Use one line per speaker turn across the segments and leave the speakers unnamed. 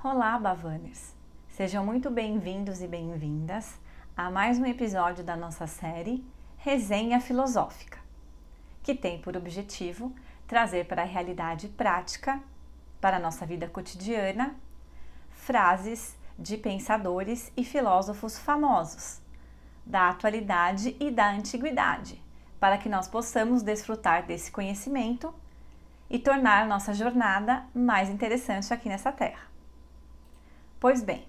Olá, Bavaners! Sejam muito bem-vindos e bem-vindas a mais um episódio da nossa série Resenha Filosófica, que tem por objetivo trazer para a realidade prática, para a nossa vida cotidiana, frases de pensadores e filósofos famosos da atualidade e da antiguidade, para que nós possamos desfrutar desse conhecimento e tornar nossa jornada mais interessante aqui nessa terra. Pois bem,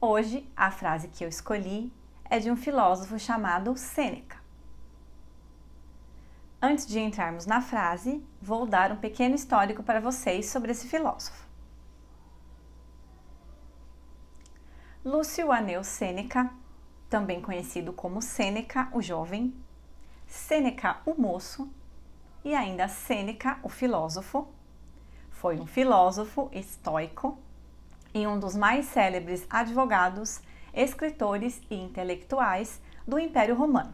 hoje a frase que eu escolhi é de um filósofo chamado Sêneca. Antes de entrarmos na frase, vou dar um pequeno histórico para vocês sobre esse filósofo. Lúcio Aneu Sêneca, também conhecido como Sêneca o Jovem, Sêneca o Moço e ainda Sêneca o Filósofo, foi um filósofo estoico e um dos mais célebres advogados, escritores e intelectuais do Império Romano.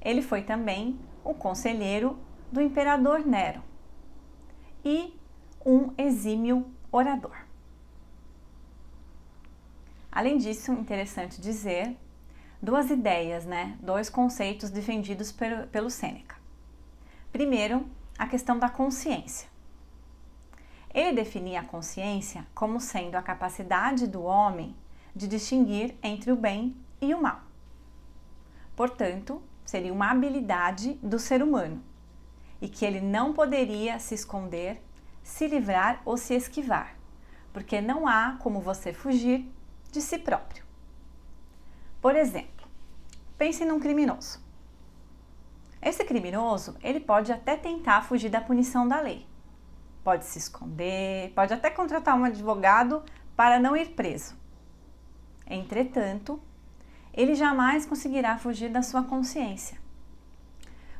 Ele foi também o conselheiro do imperador Nero e um exímio orador. Além disso, interessante dizer duas ideias, né? dois conceitos defendidos pelo, pelo Sêneca. Primeiro, a questão da consciência. Ele definia a consciência como sendo a capacidade do homem de distinguir entre o bem e o mal. Portanto, seria uma habilidade do ser humano e que ele não poderia se esconder, se livrar ou se esquivar, porque não há como você fugir de si próprio. Por exemplo, pense num criminoso. Esse criminoso, ele pode até tentar fugir da punição da lei pode se esconder, pode até contratar um advogado para não ir preso. Entretanto, ele jamais conseguirá fugir da sua consciência,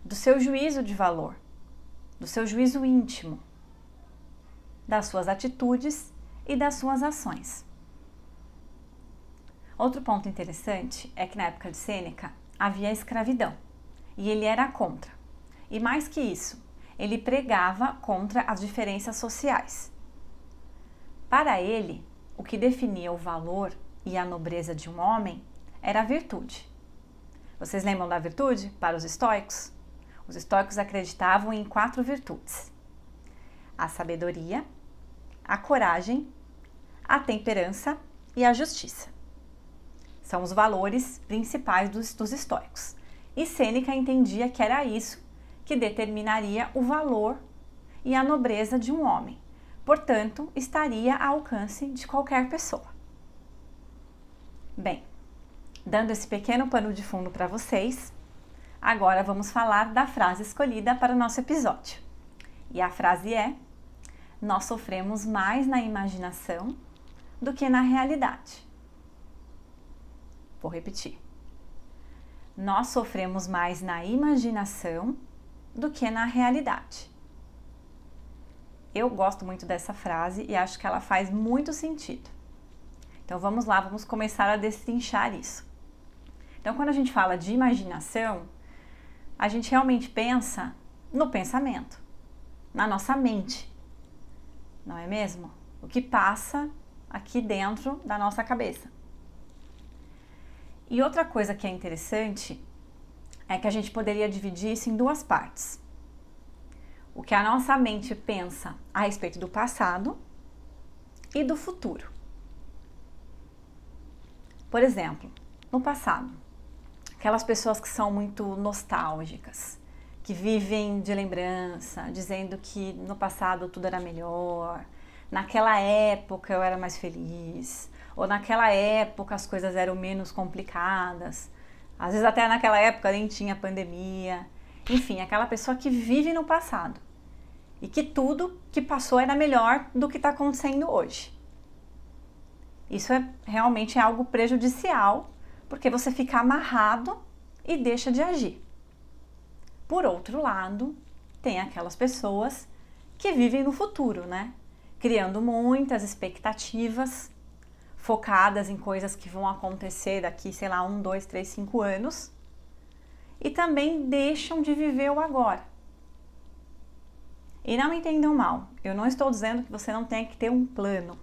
do seu juízo de valor, do seu juízo íntimo, das suas atitudes e das suas ações. Outro ponto interessante é que na época de Sêneca havia escravidão e ele era contra. E mais que isso, ele pregava contra as diferenças sociais. Para ele, o que definia o valor e a nobreza de um homem era a virtude. Vocês lembram da virtude para os estoicos? Os estoicos acreditavam em quatro virtudes: a sabedoria, a coragem, a temperança e a justiça. São os valores principais dos, dos estoicos. E Sêneca entendia que era isso que determinaria o valor e a nobreza de um homem. Portanto, estaria ao alcance de qualquer pessoa. Bem, dando esse pequeno pano de fundo para vocês, agora vamos falar da frase escolhida para o nosso episódio. E a frase é: Nós sofremos mais na imaginação do que na realidade. Vou repetir. Nós sofremos mais na imaginação do que na realidade. Eu gosto muito dessa frase e acho que ela faz muito sentido. Então vamos lá, vamos começar a destrinchar isso. Então, quando a gente fala de imaginação, a gente realmente pensa no pensamento, na nossa mente, não é mesmo? O que passa aqui dentro da nossa cabeça. E outra coisa que é interessante é que a gente poderia dividir isso em duas partes. O que a nossa mente pensa a respeito do passado e do futuro. Por exemplo, no passado, aquelas pessoas que são muito nostálgicas, que vivem de lembrança, dizendo que no passado tudo era melhor, naquela época eu era mais feliz, ou naquela época as coisas eram menos complicadas. Às vezes até naquela época nem tinha pandemia. Enfim, aquela pessoa que vive no passado e que tudo que passou era melhor do que está acontecendo hoje. Isso é realmente é algo prejudicial, porque você fica amarrado e deixa de agir. Por outro lado, tem aquelas pessoas que vivem no futuro, né? Criando muitas expectativas focadas em coisas que vão acontecer daqui, sei lá, um, dois, três, cinco anos, e também deixam de viver o agora. E não me entendam mal, eu não estou dizendo que você não tem que ter um plano.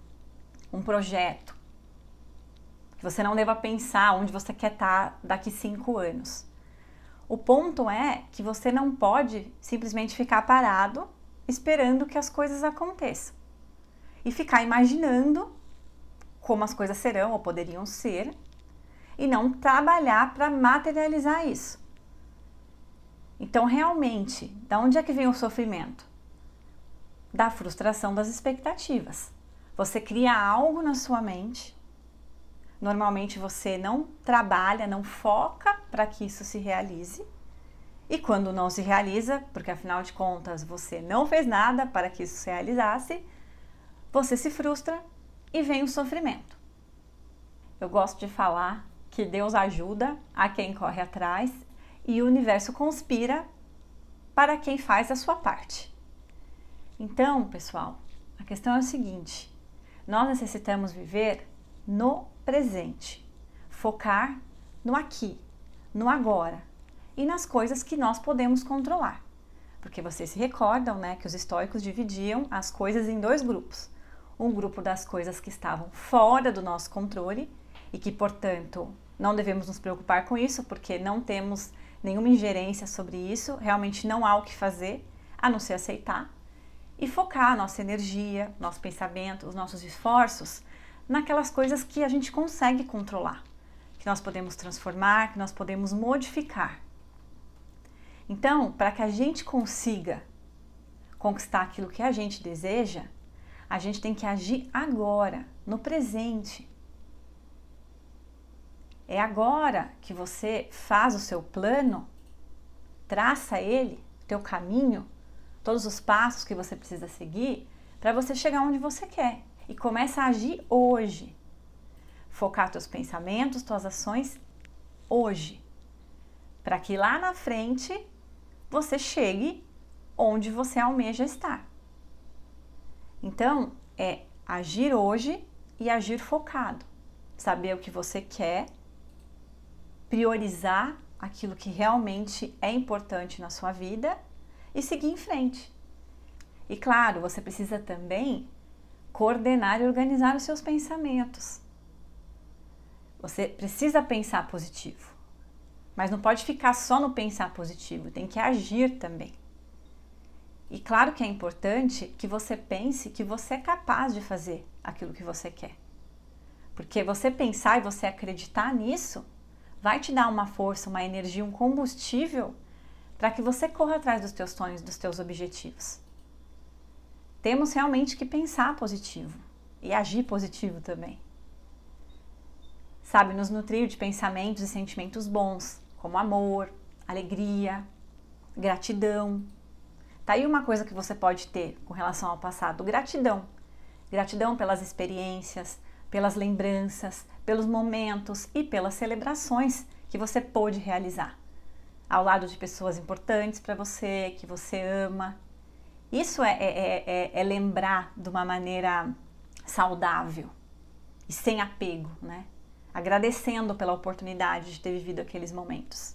um projeto, que você não deva pensar onde você quer estar daqui cinco anos. O ponto é que você não pode simplesmente ficar parado esperando que as coisas aconteçam e ficar imaginando como as coisas serão ou poderiam ser e não trabalhar para materializar isso. Então, realmente, da onde é que vem o sofrimento? Da frustração das expectativas. Você cria algo na sua mente. Normalmente você não trabalha, não foca para que isso se realize. E quando não se realiza, porque afinal de contas você não fez nada para que isso se realizasse, você se frustra e vem o sofrimento. Eu gosto de falar que Deus ajuda a quem corre atrás e o universo conspira para quem faz a sua parte. Então, pessoal, a questão é o seguinte: nós necessitamos viver no presente, focar no aqui, no agora e nas coisas que nós podemos controlar. Porque vocês se recordam, né, que os estoicos dividiam as coisas em dois grupos. Um grupo das coisas que estavam fora do nosso controle e que, portanto, não devemos nos preocupar com isso, porque não temos nenhuma ingerência sobre isso, realmente não há o que fazer a não ser aceitar e focar a nossa energia, nosso pensamento, os nossos esforços naquelas coisas que a gente consegue controlar, que nós podemos transformar, que nós podemos modificar. Então, para que a gente consiga conquistar aquilo que a gente deseja, a gente tem que agir agora, no presente. É agora que você faz o seu plano, traça ele, teu caminho, todos os passos que você precisa seguir para você chegar onde você quer e começa a agir hoje. Focar teus pensamentos, tuas ações hoje, para que lá na frente você chegue onde você almeja estar. Então, é agir hoje e agir focado. Saber o que você quer priorizar aquilo que realmente é importante na sua vida e seguir em frente. E claro, você precisa também coordenar e organizar os seus pensamentos. Você precisa pensar positivo, mas não pode ficar só no pensar positivo, tem que agir também. E claro que é importante que você pense que você é capaz de fazer aquilo que você quer. Porque você pensar e você acreditar nisso vai te dar uma força, uma energia, um combustível para que você corra atrás dos teus sonhos, dos teus objetivos. Temos realmente que pensar positivo e agir positivo também. Sabe, nos nutrir de pensamentos e sentimentos bons, como amor, alegria, gratidão. Tá aí uma coisa que você pode ter com relação ao passado: gratidão. Gratidão pelas experiências, pelas lembranças, pelos momentos e pelas celebrações que você pôde realizar ao lado de pessoas importantes para você, que você ama. Isso é, é, é, é, lembrar de uma maneira saudável e sem apego, né? Agradecendo pela oportunidade de ter vivido aqueles momentos.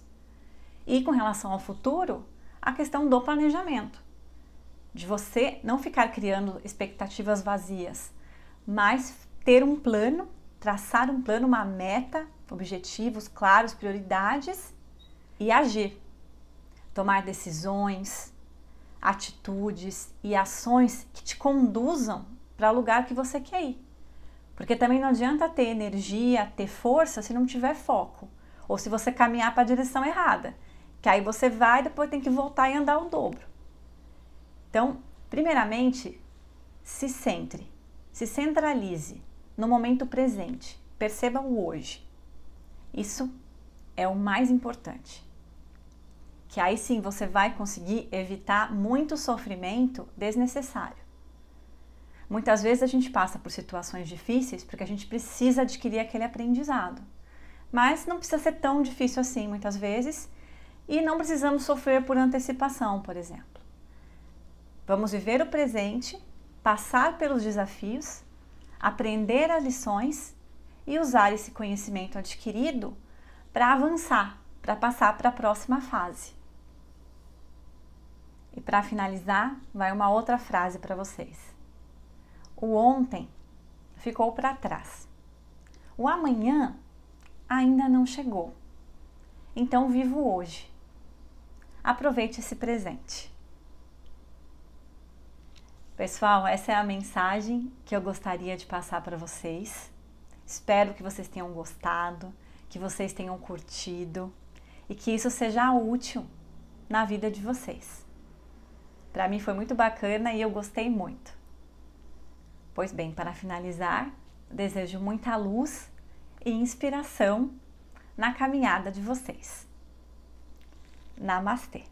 E com relação ao futuro, a questão do planejamento, de você não ficar criando expectativas vazias, mas ter um plano traçar um plano, uma meta, objetivos claros, prioridades e agir. Tomar decisões, atitudes e ações que te conduzam para o lugar que você quer ir. Porque também não adianta ter energia, ter força se não tiver foco. Ou se você caminhar para a direção errada. Que aí você vai depois tem que voltar e andar o dobro. Então, primeiramente, se centre, se centralize no momento presente. Perceba o hoje. Isso é o mais importante. Que aí sim você vai conseguir evitar muito sofrimento desnecessário. Muitas vezes a gente passa por situações difíceis porque a gente precisa adquirir aquele aprendizado. Mas não precisa ser tão difícil assim muitas vezes e não precisamos sofrer por antecipação, por exemplo. Vamos viver o presente, passar pelos desafios aprender as lições e usar esse conhecimento adquirido para avançar, para passar para a próxima fase. E para finalizar, vai uma outra frase para vocês. O ontem ficou para trás. O amanhã ainda não chegou. Então vivo hoje. Aproveite esse presente. Pessoal, essa é a mensagem que eu gostaria de passar para vocês. Espero que vocês tenham gostado, que vocês tenham curtido e que isso seja útil na vida de vocês. Para mim foi muito bacana e eu gostei muito. Pois bem, para finalizar, desejo muita luz e inspiração na caminhada de vocês. Namaste.